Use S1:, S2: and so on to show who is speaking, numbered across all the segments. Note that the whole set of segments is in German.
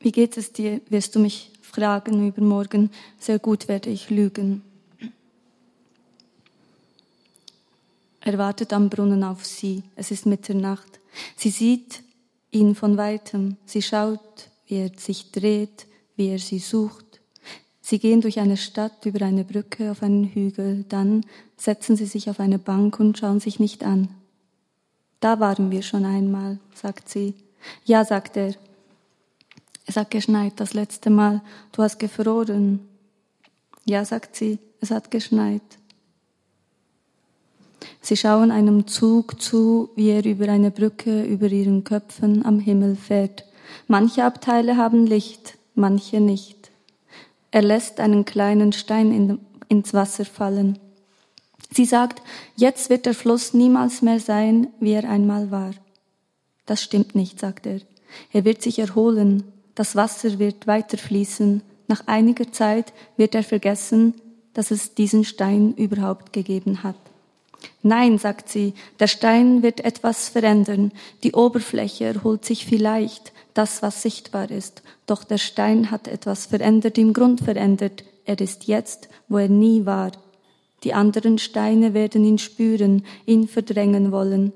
S1: Wie geht es dir, wirst du mich fragen übermorgen. Sehr gut werde ich lügen. Er wartet am Brunnen auf sie. Es ist Mitternacht. Sie sieht ihn von weitem. Sie schaut, wie er sich dreht, wie er sie sucht. Sie gehen durch eine Stadt über eine Brücke auf einen Hügel. Dann setzen sie sich auf eine Bank und schauen sich nicht an. Da waren wir schon einmal, sagt sie. Ja, sagt er. Es hat geschneit das letzte Mal. Du hast gefroren. Ja, sagt sie. Es hat geschneit. Sie schauen einem Zug zu, wie er über eine Brücke über ihren Köpfen am Himmel fährt. Manche Abteile haben Licht, manche nicht. Er lässt einen kleinen Stein in, ins Wasser fallen. Sie sagt, jetzt wird der Fluss niemals mehr sein, wie er einmal war. Das stimmt nicht, sagt er. Er wird sich erholen, das Wasser wird weiterfließen, nach einiger Zeit wird er vergessen, dass es diesen Stein überhaupt gegeben hat. Nein, sagt sie, der Stein wird etwas verändern, die Oberfläche erholt sich vielleicht, das, was sichtbar ist, doch der Stein hat etwas verändert, im Grund verändert, er ist jetzt, wo er nie war. Die anderen Steine werden ihn spüren, ihn verdrängen wollen.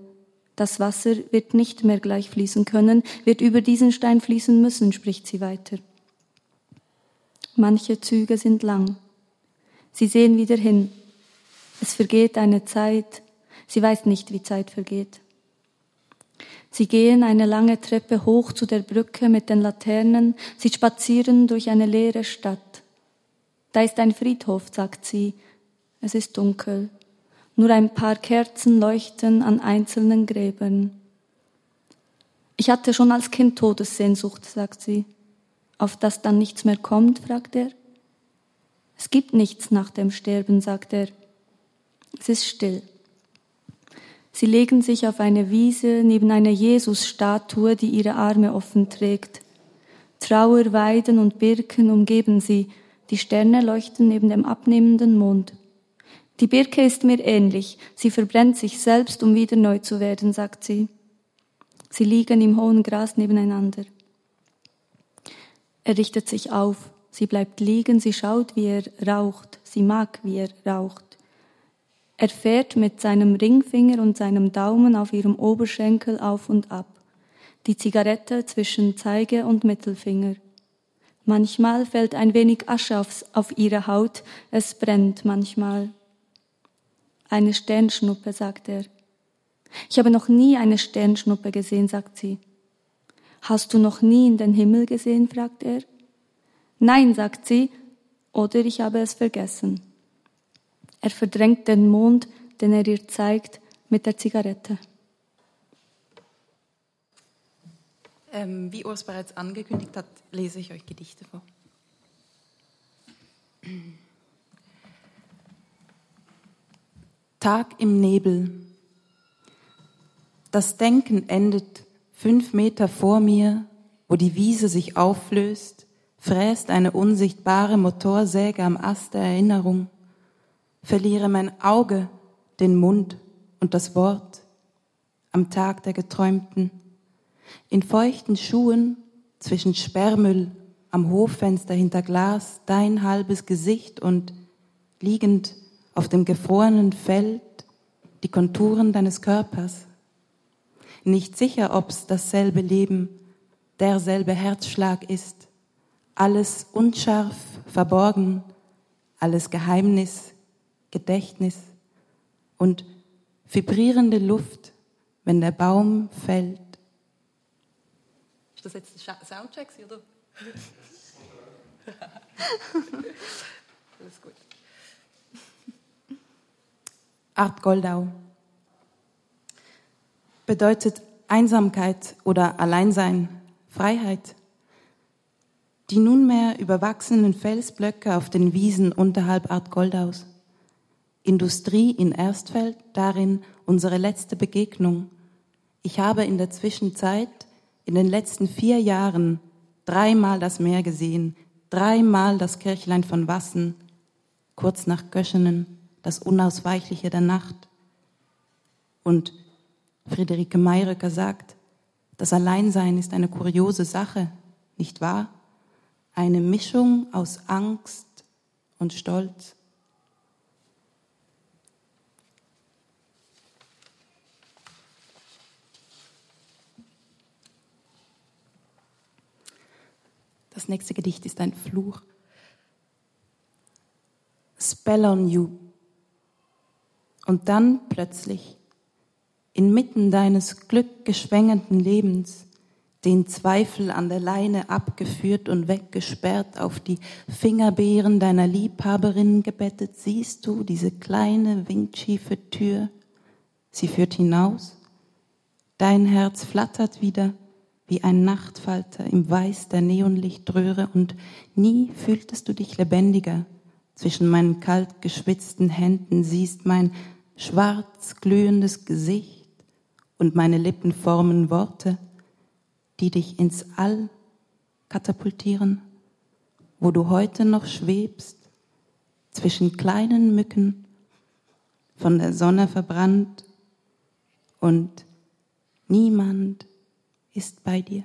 S1: Das Wasser wird nicht mehr gleich fließen können, wird über diesen Stein fließen müssen, spricht sie weiter. Manche Züge sind lang. Sie sehen wieder hin, es vergeht eine Zeit. Sie weiß nicht, wie Zeit vergeht. Sie gehen eine lange Treppe hoch zu der Brücke mit den Laternen. Sie spazieren durch eine leere Stadt. Da ist ein Friedhof, sagt sie. Es ist dunkel. Nur ein paar Kerzen leuchten an einzelnen Gräbern. Ich hatte schon als Kind Todessehnsucht, sagt sie. Auf das dann nichts mehr kommt, fragt er. Es gibt nichts nach dem Sterben, sagt er. Es ist still. Sie legen sich auf eine Wiese neben einer Jesusstatue, die ihre Arme offen trägt. Trauer, Weiden und Birken umgeben sie. Die Sterne leuchten neben dem abnehmenden Mond. Die Birke ist mir ähnlich. Sie verbrennt sich selbst, um wieder neu zu werden, sagt sie. Sie liegen im hohen Gras nebeneinander. Er richtet sich auf. Sie bleibt liegen. Sie schaut, wie er raucht. Sie mag, wie er raucht. Er fährt mit seinem Ringfinger und seinem Daumen auf ihrem Oberschenkel auf und ab, die Zigarette zwischen Zeige und Mittelfinger. Manchmal fällt ein wenig Asche auf ihre Haut, es brennt manchmal. Eine Sternschnuppe, sagt er. Ich habe noch nie eine Sternschnuppe gesehen, sagt sie. Hast du noch nie in den Himmel gesehen? fragt er. Nein, sagt sie, oder ich habe es vergessen. Er verdrängt den Mond, den er ihr zeigt, mit der Zigarette.
S2: Ähm, wie Urs bereits angekündigt hat, lese ich euch Gedichte vor. Tag im Nebel. Das Denken endet fünf Meter vor mir, wo die Wiese sich auflöst, fräst eine unsichtbare Motorsäge am Ast der Erinnerung verliere mein Auge, den Mund und das Wort am Tag der Geträumten. In feuchten Schuhen zwischen Sperrmüll am Hoffenster hinter Glas dein halbes Gesicht und liegend auf dem gefrorenen Feld die Konturen deines Körpers. Nicht sicher, ob's dasselbe Leben, derselbe Herzschlag ist. Alles unscharf, verborgen, alles Geheimnis, Gedächtnis und vibrierende Luft, wenn der Baum fällt. Ist das jetzt ein Soundcheck, oder? Alles gut. Art Goldau bedeutet Einsamkeit oder Alleinsein, Freiheit. Die nunmehr überwachsenen Felsblöcke auf den Wiesen unterhalb Art Goldaus. Industrie in Erstfeld, darin unsere letzte Begegnung. Ich habe in der Zwischenzeit, in den letzten vier Jahren, dreimal das Meer gesehen, dreimal das Kirchlein von Wassen, kurz nach Göschenen, das Unausweichliche der Nacht. Und Friederike Mayröcker sagt, das Alleinsein ist eine kuriose Sache, nicht wahr? Eine Mischung aus Angst und Stolz. Das nächste Gedicht ist ein Fluch. Spell on you. Und dann plötzlich, inmitten deines glückgeschwängenden Lebens, den Zweifel an der Leine abgeführt und weggesperrt, auf die Fingerbeeren deiner Liebhaberin gebettet, siehst du diese kleine windschiefe Tür. Sie führt hinaus. Dein Herz flattert wieder wie ein Nachtfalter im Weiß der Neonlichtröhre und nie fühltest du dich lebendiger. Zwischen meinen kalt geschwitzten Händen siehst mein schwarz glühendes Gesicht und meine Lippen formen Worte, die dich ins All katapultieren, wo du heute noch schwebst, zwischen kleinen Mücken, von der Sonne verbrannt und niemand ist bei dir.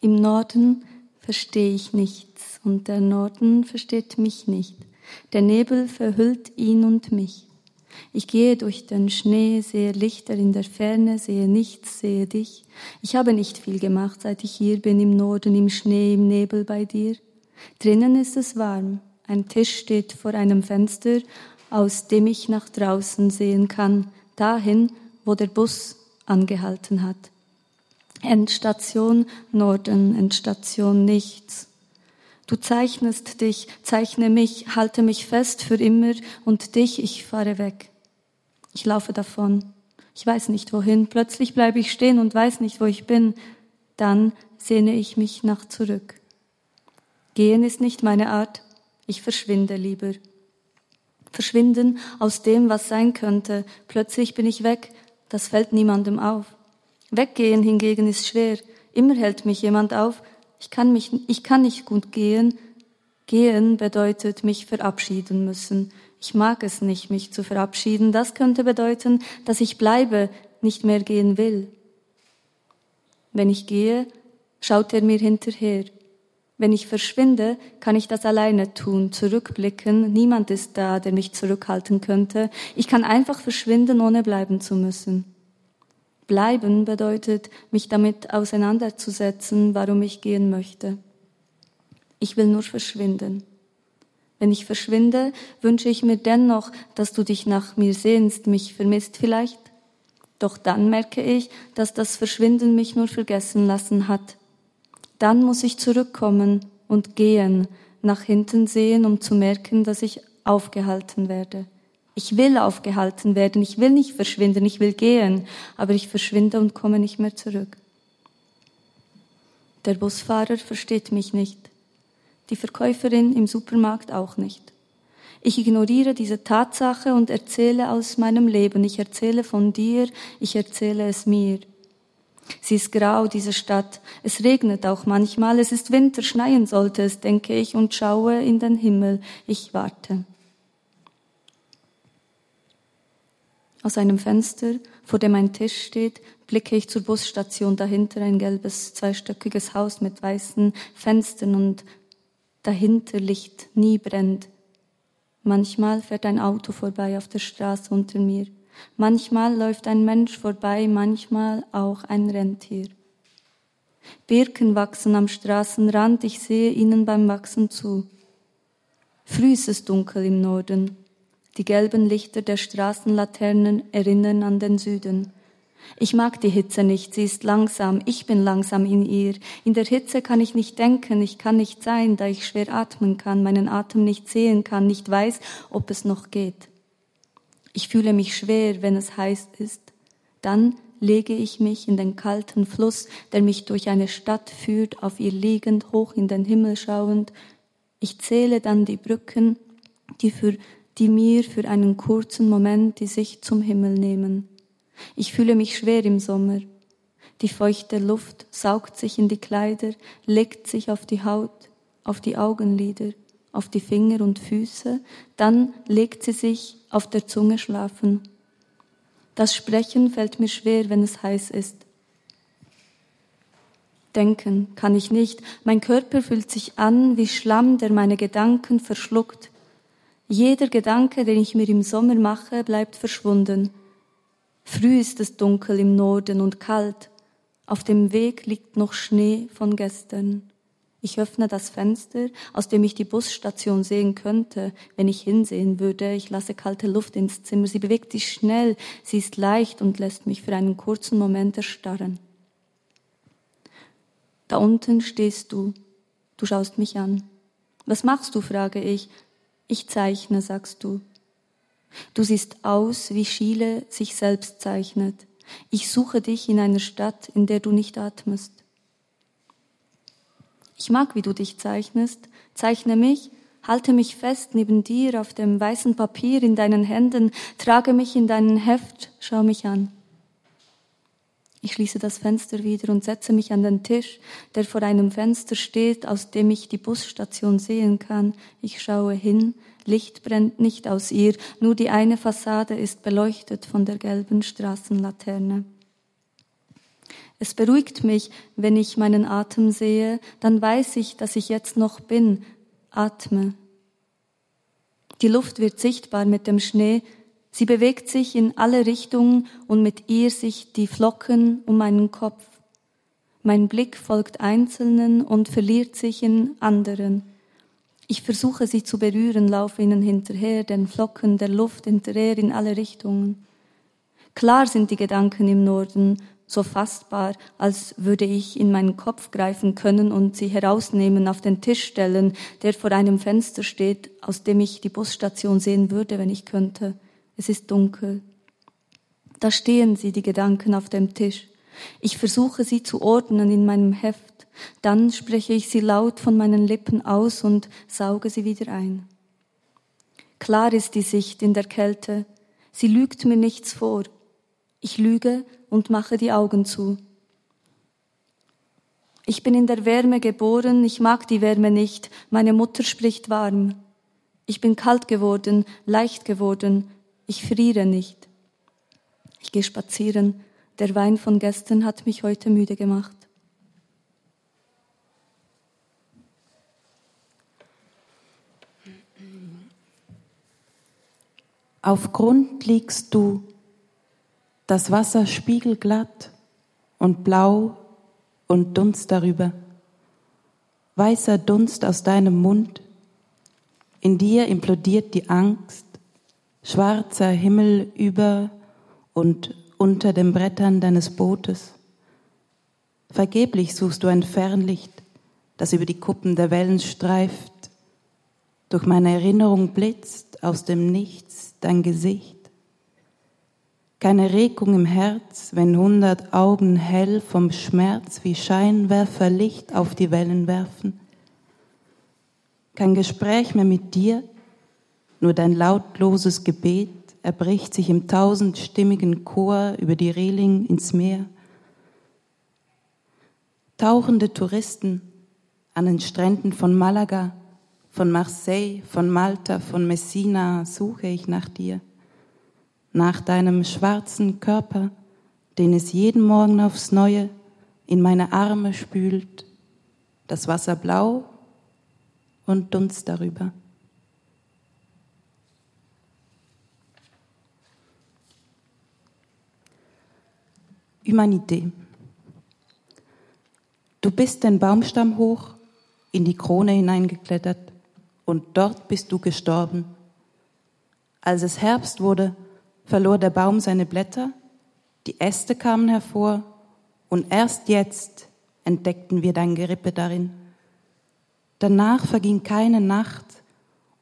S1: Im Norden verstehe ich nichts und der Norden versteht mich nicht. Der Nebel verhüllt ihn und mich. Ich gehe durch den Schnee, sehe Lichter in der Ferne, sehe nichts, sehe dich. Ich habe nicht viel gemacht, seit ich hier bin, im Norden, im Schnee, im Nebel bei dir. Drinnen ist es warm. Ein Tisch steht vor einem Fenster aus dem ich nach draußen sehen kann, dahin, wo der Bus angehalten hat. Endstation Norden, Endstation nichts. Du zeichnest dich, zeichne mich, halte mich fest für immer und dich, ich fahre weg. Ich laufe davon. Ich weiß nicht wohin. Plötzlich bleibe ich stehen und weiß nicht, wo ich bin. Dann sehne ich mich nach zurück. Gehen ist nicht meine Art. Ich verschwinde lieber verschwinden aus dem, was sein könnte. Plötzlich bin ich weg, das fällt niemandem auf. Weggehen hingegen ist schwer. Immer hält mich jemand auf. Ich kann mich, ich kann nicht gut gehen. Gehen bedeutet mich verabschieden müssen. Ich mag es nicht, mich zu verabschieden. Das könnte bedeuten, dass ich bleibe, nicht mehr gehen will. Wenn ich gehe, schaut er mir hinterher. Wenn ich verschwinde, kann ich das alleine tun, zurückblicken. Niemand ist da, der mich zurückhalten könnte. Ich kann einfach verschwinden, ohne bleiben zu müssen. Bleiben bedeutet, mich damit auseinanderzusetzen, warum ich gehen möchte. Ich will nur verschwinden. Wenn ich verschwinde, wünsche ich mir dennoch, dass du dich nach mir sehnst, mich vermisst vielleicht. Doch dann merke ich, dass das Verschwinden mich nur vergessen lassen hat. Dann muss ich zurückkommen und gehen, nach hinten sehen, um zu merken, dass ich aufgehalten werde. Ich will aufgehalten werden, ich will nicht verschwinden, ich will gehen, aber ich verschwinde und komme nicht mehr zurück. Der Busfahrer versteht mich nicht, die Verkäuferin im Supermarkt auch nicht. Ich ignoriere diese Tatsache und erzähle aus meinem Leben, ich erzähle von dir, ich erzähle es mir. Sie ist grau, diese Stadt. Es regnet auch manchmal. Es ist Winter, schneien sollte es, denke ich, und schaue in den Himmel. Ich warte. Aus einem Fenster, vor dem ein Tisch steht, blicke ich zur Busstation. Dahinter ein gelbes, zweistöckiges Haus mit weißen Fenstern und dahinter Licht nie brennt. Manchmal fährt ein Auto vorbei auf der Straße unter mir. Manchmal läuft ein Mensch vorbei, manchmal auch ein Rentier. Birken wachsen am Straßenrand, ich sehe ihnen beim Wachsen zu. Früh ist es dunkel im Norden. Die gelben Lichter der Straßenlaternen erinnern an den Süden. Ich mag die Hitze nicht, sie ist langsam, ich bin langsam in ihr. In der Hitze kann ich nicht denken, ich kann nicht sein, da ich schwer atmen kann, meinen Atem nicht sehen kann, nicht weiß, ob es noch geht. Ich fühle mich schwer, wenn es heiß ist. Dann lege ich mich in den kalten Fluss, der mich durch eine Stadt führt, auf ihr liegend, hoch in den Himmel schauend. Ich zähle dann die Brücken, die, für, die mir für einen kurzen Moment die Sicht zum Himmel nehmen. Ich fühle mich schwer im Sommer. Die feuchte Luft saugt sich in die Kleider, legt sich auf die Haut, auf die Augenlider auf die Finger und Füße, dann legt sie sich auf der Zunge schlafen. Das Sprechen fällt mir schwer, wenn es heiß ist. Denken kann ich nicht. Mein Körper fühlt sich an wie Schlamm, der meine Gedanken verschluckt. Jeder Gedanke, den ich mir im Sommer mache, bleibt verschwunden. Früh ist es dunkel im Norden und kalt. Auf dem Weg liegt noch Schnee von gestern. Ich öffne das Fenster, aus dem ich die Busstation sehen könnte, wenn ich hinsehen würde. Ich lasse kalte Luft ins Zimmer. Sie bewegt sich schnell, sie ist leicht und lässt mich für einen kurzen Moment erstarren. Da unten stehst du. Du schaust mich an. Was machst du? frage ich. Ich zeichne, sagst du. Du siehst aus, wie Schiele sich selbst zeichnet. Ich suche dich in einer Stadt, in der du nicht atmest. Ich mag, wie du dich zeichnest. Zeichne mich, halte mich fest neben dir auf dem weißen Papier in deinen Händen, trage mich in deinen Heft, schau mich an. Ich schließe das Fenster wieder und setze mich an den Tisch, der vor einem Fenster steht, aus dem ich die Busstation sehen kann. Ich schaue hin, Licht brennt nicht aus ihr, nur die eine Fassade ist beleuchtet von der gelben Straßenlaterne. Es beruhigt mich, wenn ich meinen Atem sehe, dann weiß ich, dass ich jetzt noch bin, atme. Die Luft wird sichtbar mit dem Schnee, Sie bewegt sich in alle Richtungen und mit ihr sich die Flocken um meinen Kopf. Mein Blick folgt einzelnen und verliert sich in anderen. Ich versuche sie zu berühren, laufe ihnen hinterher, den Flocken der Luft hinterher in alle Richtungen. Klar sind die Gedanken im Norden, so fassbar, als würde ich in meinen Kopf greifen können und sie herausnehmen, auf den Tisch stellen, der vor einem Fenster steht, aus dem ich die Busstation sehen würde, wenn ich könnte. Es ist dunkel. Da stehen sie, die Gedanken auf dem Tisch. Ich versuche sie zu ordnen in meinem Heft. Dann spreche ich sie laut von meinen Lippen aus und sauge sie wieder ein. Klar ist die Sicht in der Kälte. Sie lügt mir nichts vor. Ich lüge und mache die Augen zu. Ich bin in der Wärme geboren, ich mag die Wärme nicht, meine Mutter spricht warm. Ich bin kalt geworden, leicht geworden, ich friere nicht. Ich gehe spazieren. Der Wein von gestern hat mich heute müde gemacht.
S2: Auf Grund liegst du, das Wasser spiegelglatt und blau und Dunst darüber. Weißer Dunst aus deinem Mund, in dir implodiert die Angst, schwarzer Himmel über und unter den Brettern deines Bootes. Vergeblich suchst du ein Fernlicht, das über die Kuppen der Wellen streift. Durch meine Erinnerung blitzt aus dem Nichts dein Gesicht. Keine Regung im Herz, wenn hundert Augen hell vom Schmerz wie Scheinwerfer Licht auf die Wellen werfen. Kein Gespräch mehr mit dir, nur dein lautloses Gebet erbricht sich im tausendstimmigen Chor über die Reling ins Meer. Tauchende Touristen an den Stränden von Malaga, von Marseille, von Malta, von Messina suche ich nach dir, nach deinem schwarzen Körper, den es jeden Morgen aufs Neue in meine Arme spült, das Wasser blau und Dunst darüber. Humanité. Du bist den Baumstamm hoch, in die Krone hineingeklettert und dort bist du gestorben. Als es Herbst wurde, verlor der Baum seine Blätter, die Äste kamen hervor und erst jetzt entdeckten wir dein Gerippe darin. Danach verging keine Nacht,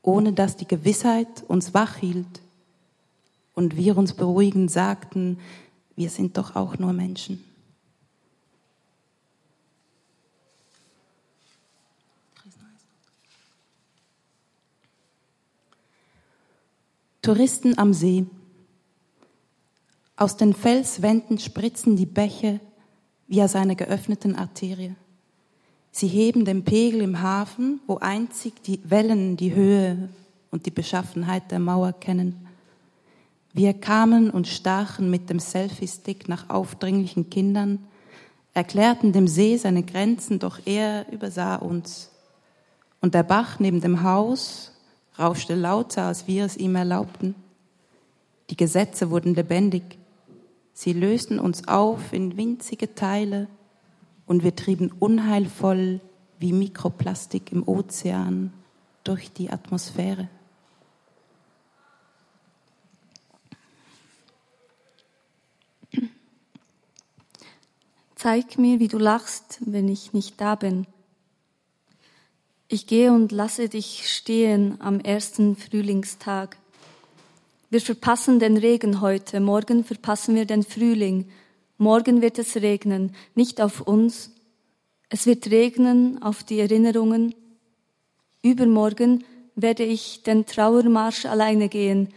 S2: ohne dass die Gewissheit uns wach hielt und wir uns beruhigend sagten, wir sind doch auch nur Menschen. Touristen am See. Aus den Felswänden spritzen die Bäche wie aus einer geöffneten Arterie. Sie heben den Pegel im Hafen, wo einzig die Wellen die Höhe und die Beschaffenheit der Mauer kennen. Wir kamen und stachen mit dem Selfie-Stick nach aufdringlichen Kindern, erklärten dem See seine Grenzen, doch er übersah uns. Und der Bach neben dem Haus rauschte lauter, als wir es ihm erlaubten. Die Gesetze wurden lebendig. Sie lösten uns auf in winzige Teile und wir trieben unheilvoll wie Mikroplastik im Ozean durch die Atmosphäre.
S1: Zeig mir, wie du lachst, wenn ich nicht da bin. Ich gehe und lasse dich stehen am ersten Frühlingstag. Wir verpassen den Regen heute, morgen verpassen wir den Frühling. Morgen wird es regnen, nicht auf uns. Es wird regnen auf die Erinnerungen. Übermorgen werde ich den Trauermarsch alleine gehen.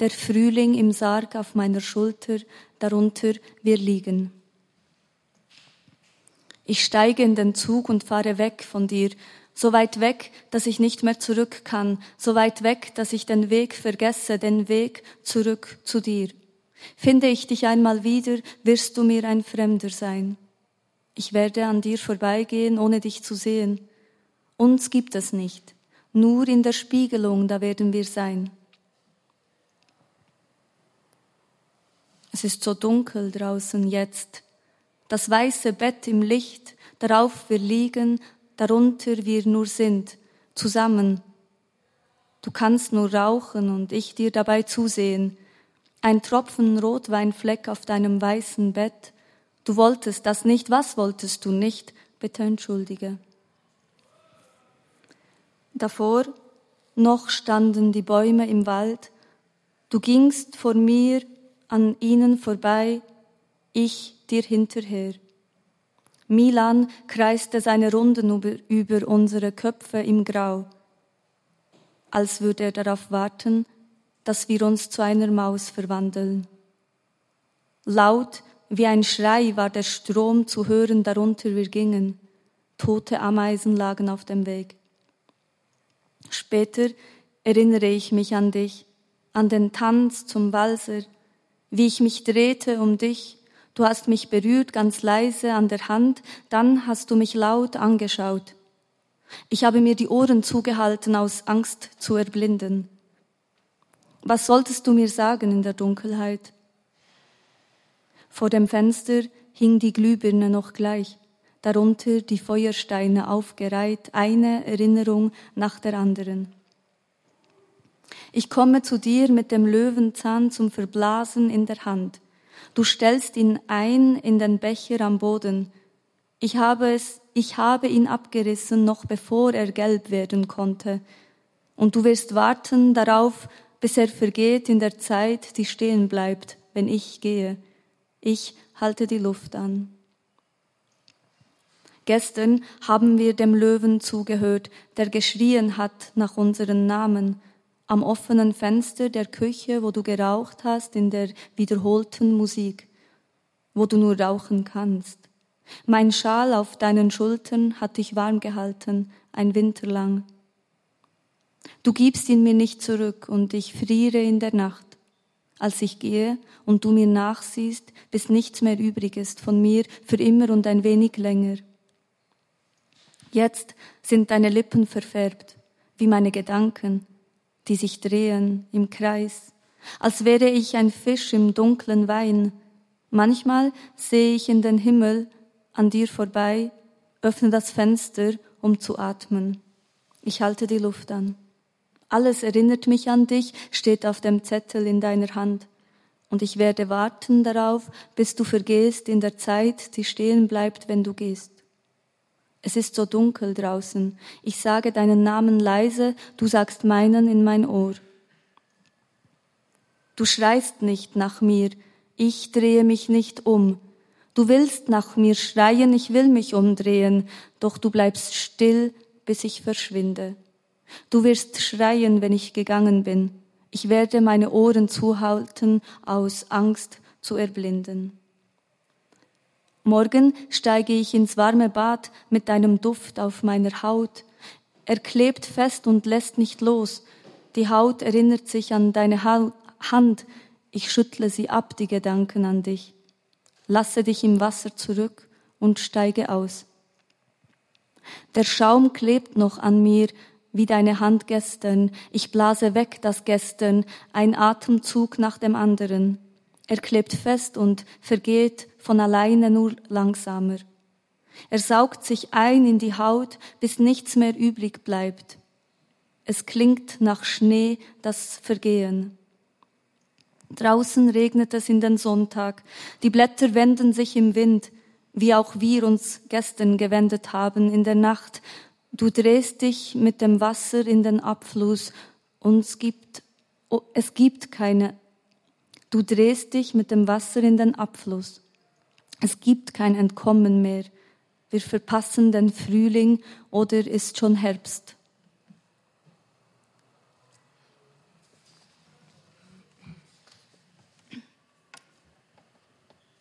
S1: Der Frühling im Sarg auf meiner Schulter, darunter wir liegen. Ich steige in den Zug und fahre weg von dir, so weit weg, dass ich nicht mehr zurück kann, so weit weg, dass ich den Weg vergesse, den Weg zurück zu dir. Finde ich dich einmal wieder, wirst du mir ein Fremder sein. Ich werde an dir vorbeigehen, ohne dich zu sehen. Uns gibt es nicht. Nur in der Spiegelung, da werden wir sein. Es ist so dunkel draußen jetzt das weiße Bett im Licht, darauf wir liegen, darunter wir nur sind, zusammen. Du kannst nur rauchen und ich dir dabei zusehen. Ein Tropfen Rotweinfleck auf deinem weißen Bett. Du wolltest das nicht, was wolltest du nicht? Bitte entschuldige. Davor noch standen die Bäume im Wald. Du gingst vor mir an ihnen vorbei, ich dir hinterher. Milan kreiste seine Runden über, über unsere Köpfe im Grau, als würde er darauf warten, dass wir uns zu einer Maus verwandeln. Laut wie ein Schrei war der Strom zu hören, darunter wir gingen. Tote Ameisen lagen auf dem Weg. Später erinnere ich mich an dich, an den Tanz zum Walser, wie ich mich drehte um dich Du hast mich berührt ganz leise an der Hand, dann hast du mich laut angeschaut. Ich habe mir die Ohren zugehalten aus Angst zu erblinden. Was solltest du mir sagen in der Dunkelheit? Vor dem Fenster hing die Glühbirne noch gleich, darunter die Feuersteine aufgereiht, eine Erinnerung nach der anderen. Ich komme zu dir mit dem Löwenzahn zum Verblasen in der Hand. Du stellst ihn ein in den Becher am Boden. Ich habe es, ich habe ihn abgerissen, noch bevor er gelb werden konnte. Und du wirst warten darauf, bis er vergeht in der Zeit, die stehen bleibt, wenn ich gehe. Ich halte die Luft an. Gestern haben wir dem Löwen zugehört, der geschrien hat nach unseren Namen am offenen Fenster der Küche, wo du geraucht hast, in der wiederholten Musik, wo du nur rauchen kannst. Mein Schal auf deinen Schultern hat dich warm gehalten, ein Winter lang. Du gibst ihn mir nicht zurück und ich friere in der Nacht. Als ich gehe und du mir nachsiehst, bis nichts mehr übrig ist von mir für immer und ein wenig länger. Jetzt sind deine Lippen verfärbt, wie meine Gedanken, die sich drehen im Kreis, als wäre ich ein Fisch im dunklen Wein. Manchmal sehe ich in den Himmel an dir vorbei, öffne das Fenster, um zu atmen. Ich halte die Luft an. Alles erinnert mich an dich, steht auf dem Zettel in deiner Hand. Und ich werde warten darauf, bis du vergehst in der Zeit, die stehen bleibt, wenn du gehst. Es ist so dunkel draußen. Ich sage deinen Namen leise, du sagst meinen in mein Ohr. Du schreist nicht nach mir, ich drehe mich nicht um. Du willst nach mir schreien, ich will mich umdrehen, doch du bleibst still, bis ich verschwinde. Du wirst schreien, wenn ich gegangen bin. Ich werde meine Ohren zuhalten, aus Angst zu erblinden. Morgen steige ich ins warme Bad mit deinem Duft auf meiner Haut. Er klebt fest und lässt nicht los. Die Haut erinnert sich an deine Hand. Ich schüttle sie ab, die Gedanken an dich. Lasse dich im Wasser zurück und steige aus. Der Schaum klebt noch an mir wie deine Hand gestern. Ich blase weg das Gestern, ein Atemzug nach dem anderen. Er klebt fest und vergeht von alleine nur langsamer. Er saugt sich ein in die Haut, bis nichts mehr übrig bleibt. Es klingt nach Schnee das Vergehen. Draußen regnet es in den Sonntag. Die Blätter wenden sich im Wind, wie auch wir uns gestern gewendet haben in der Nacht. Du drehst dich mit dem Wasser in den Abfluss und es gibt, es gibt keine. Du drehst dich mit dem Wasser in den Abfluss. Es gibt kein Entkommen mehr. Wir verpassen den Frühling oder ist schon Herbst.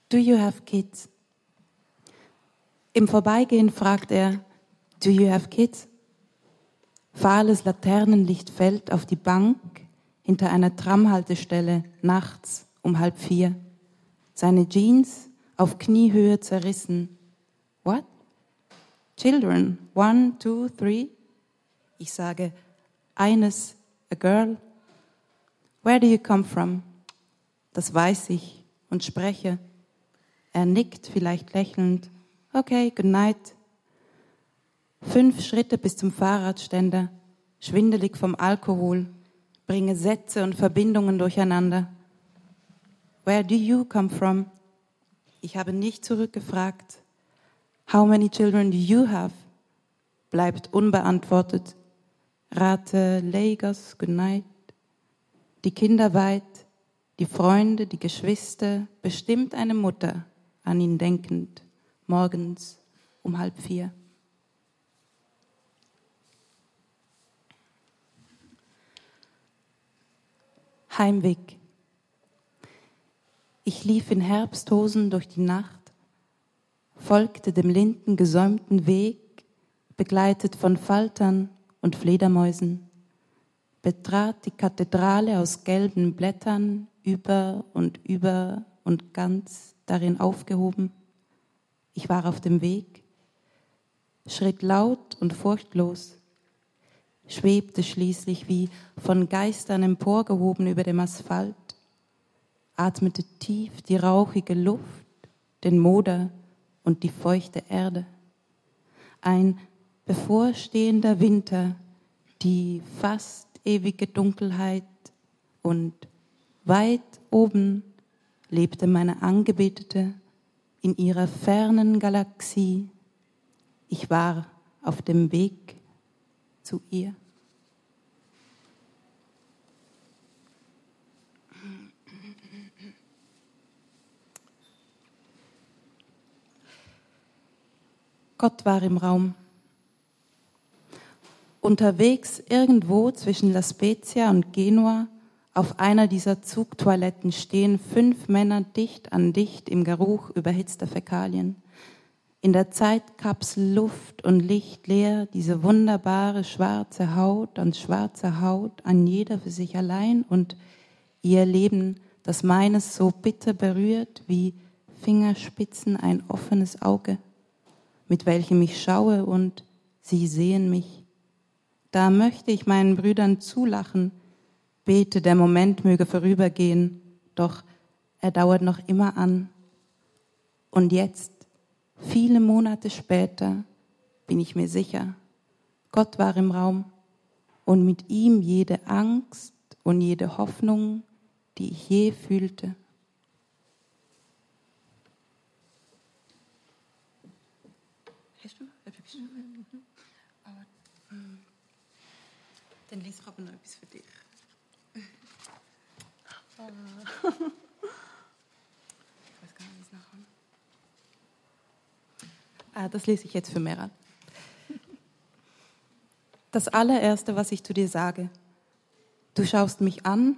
S2: Do you have kids? Im Vorbeigehen fragt er, Do you have kids? Fahles Laternenlicht fällt auf die Bank hinter einer Tramhaltestelle nachts um halb vier. Seine Jeans auf Kniehöhe zerrissen. What? Children, one, two, three? Ich sage, eines, a girl. Where do you come from? Das weiß ich und spreche. Er nickt vielleicht lächelnd. Okay, good night. Fünf Schritte bis zum Fahrradständer, schwindelig vom Alkohol, bringe Sätze und Verbindungen durcheinander. Where do you come from? Ich habe nicht zurückgefragt. How many children do you have? Bleibt unbeantwortet. Rate Lagos, good night. Die Kinder weit, die Freunde, die Geschwister, bestimmt eine Mutter an ihn denkend, morgens um halb vier. Heimweg. Ich lief in Herbsthosen durch die Nacht, folgte dem lindengesäumten Weg, begleitet von Faltern und Fledermäusen, betrat die Kathedrale aus gelben Blättern über und über und ganz darin aufgehoben. Ich war auf dem Weg, schritt laut und furchtlos, schwebte schließlich wie von Geistern emporgehoben über dem Asphalt, atmete tief die rauchige Luft, den Moder und die feuchte Erde. Ein bevorstehender Winter, die fast ewige Dunkelheit und weit oben lebte meine Angebetete in ihrer fernen Galaxie. Ich war auf dem Weg zu ihr. Gott war im Raum. Unterwegs irgendwo zwischen La Spezia und Genua auf einer dieser Zugtoiletten stehen fünf Männer dicht an dicht im Geruch überhitzter Fäkalien. In der Zeitkapsel Luft und Licht leer, diese wunderbare schwarze Haut an schwarzer Haut, an jeder für sich allein und ihr Leben, das meines so bitter berührt wie Fingerspitzen ein offenes Auge, mit welchem ich schaue und sie sehen mich. Da möchte ich meinen Brüdern zulachen, bete, der Moment möge vorübergehen, doch er dauert noch immer an. Und jetzt, viele Monate später, bin ich mir sicher, Gott war im Raum und mit ihm jede Angst und jede Hoffnung, die ich je fühlte. Dann lese ich aber noch etwas für dich. ich weiß gar nicht, wie es nachher. Ah, das lese ich jetzt für Meral. Das allererste, was ich zu dir sage. Du schaust mich an,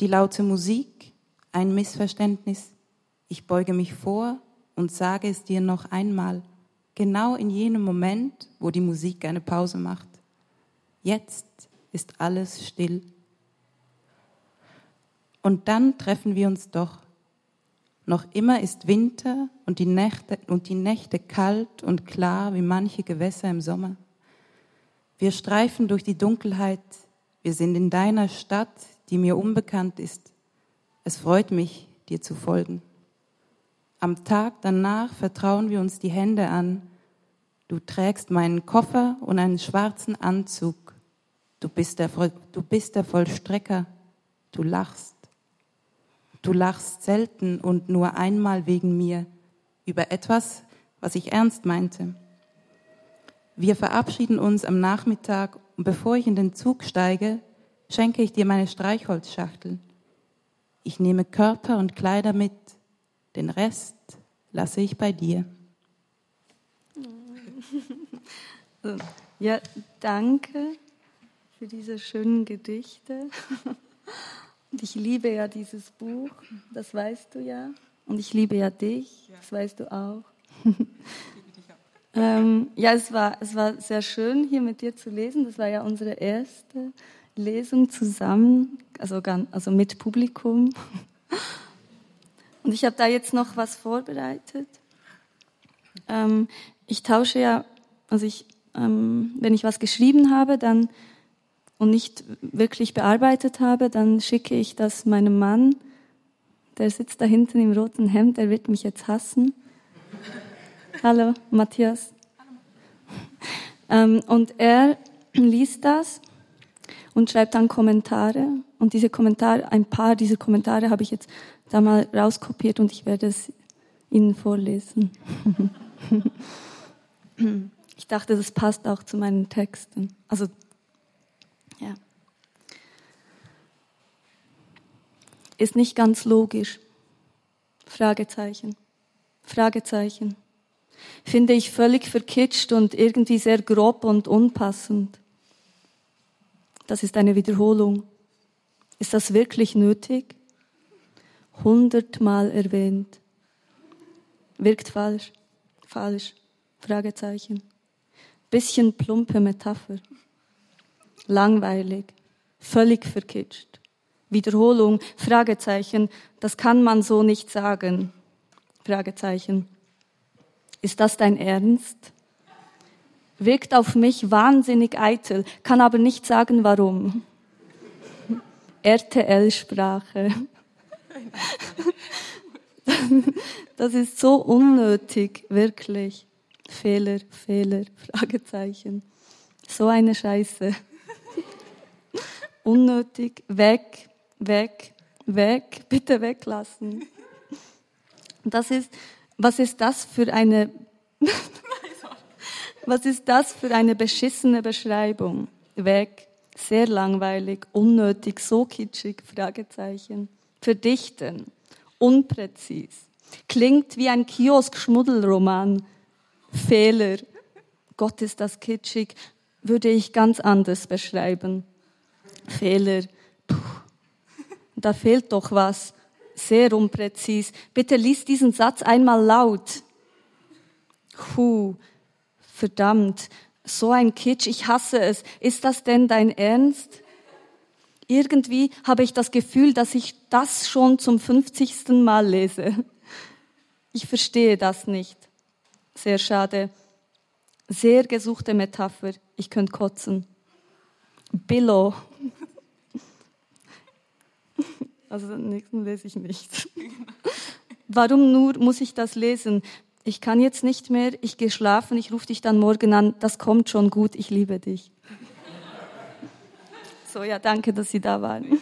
S2: die laute Musik, ein Missverständnis. Ich beuge mich vor und sage es dir noch einmal, genau in jenem Moment, wo die Musik eine Pause macht. Jetzt ist alles still. Und dann treffen wir uns doch. Noch immer ist Winter und die Nächte, und die Nächte kalt und klar wie manche Gewässer im Sommer. Wir streifen durch die Dunkelheit. Wir sind in deiner Stadt, die mir unbekannt ist. Es freut mich, dir zu folgen. Am Tag danach vertrauen wir uns die Hände an. Du trägst meinen Koffer und einen schwarzen Anzug. Du bist der, du bist der Vollstrecker. Du lachst. Du lachst selten und nur einmal wegen mir über etwas, was ich ernst meinte. Wir verabschieden uns am Nachmittag und bevor ich in den Zug steige, schenke ich dir meine Streichholzschachtel. Ich nehme Körper und Kleider mit, den Rest lasse ich bei dir.
S1: Ja, danke für diese schönen Gedichte. Und ich liebe ja dieses Buch, das weißt du ja. Und ich liebe ja dich, das weißt du auch. ähm, ja, es war, es war sehr schön, hier mit dir zu lesen. Das war ja unsere erste Lesung zusammen, also, also mit Publikum. Und ich habe da jetzt noch was vorbereitet. Ähm, ich tausche ja, also ich, ähm, wenn ich was geschrieben habe, dann und nicht wirklich bearbeitet habe, dann schicke ich das meinem Mann. Der sitzt da hinten im roten Hemd, der wird mich jetzt hassen. Hallo, Matthias. Ähm, und er liest das und schreibt dann Kommentare. Und diese Kommentare, ein paar dieser Kommentare habe ich jetzt da mal rauskopiert und ich werde es Ihnen vorlesen. ich dachte, das passt auch zu meinen Texten. Also ja. Ist nicht ganz logisch. Fragezeichen. Fragezeichen. Finde ich völlig verkitscht und irgendwie sehr grob und unpassend. Das ist eine Wiederholung. Ist das wirklich nötig? Hundertmal erwähnt. Wirkt falsch. Falsch. Fragezeichen. Bisschen plumpe Metapher langweilig, völlig verkitscht. Wiederholung, Fragezeichen, das kann man so nicht sagen. Fragezeichen. Ist das dein Ernst? Wirkt auf mich wahnsinnig eitel, kann aber nicht sagen warum. RTL-Sprache. Das ist so unnötig, wirklich. Fehler, Fehler, Fragezeichen. So eine Scheiße unnötig, weg, weg, weg, bitte weglassen. Das ist, was ist das für eine, was ist das für eine beschissene Beschreibung? Weg, sehr langweilig, unnötig, so kitschig, Fragezeichen. Verdichten, unpräzis, klingt wie ein Kiosk-Schmuddelroman. Fehler, Gott ist das kitschig, würde ich ganz anders beschreiben. Fehler. Puh. Da fehlt doch was. Sehr unpräzis. Bitte lies diesen Satz einmal laut. Puh. Verdammt. So ein Kitsch. Ich hasse es. Ist das denn dein Ernst? Irgendwie habe ich das Gefühl, dass ich das schon zum 50. Mal lese. Ich verstehe das nicht. Sehr schade. Sehr gesuchte Metapher. Ich könnte kotzen. Billo. Also den nächsten lese ich nicht. Warum nur muss ich das lesen? Ich kann jetzt nicht mehr, ich gehe schlafen, ich rufe dich dann morgen an, das kommt schon gut, ich liebe dich. So, ja, danke, dass Sie da waren.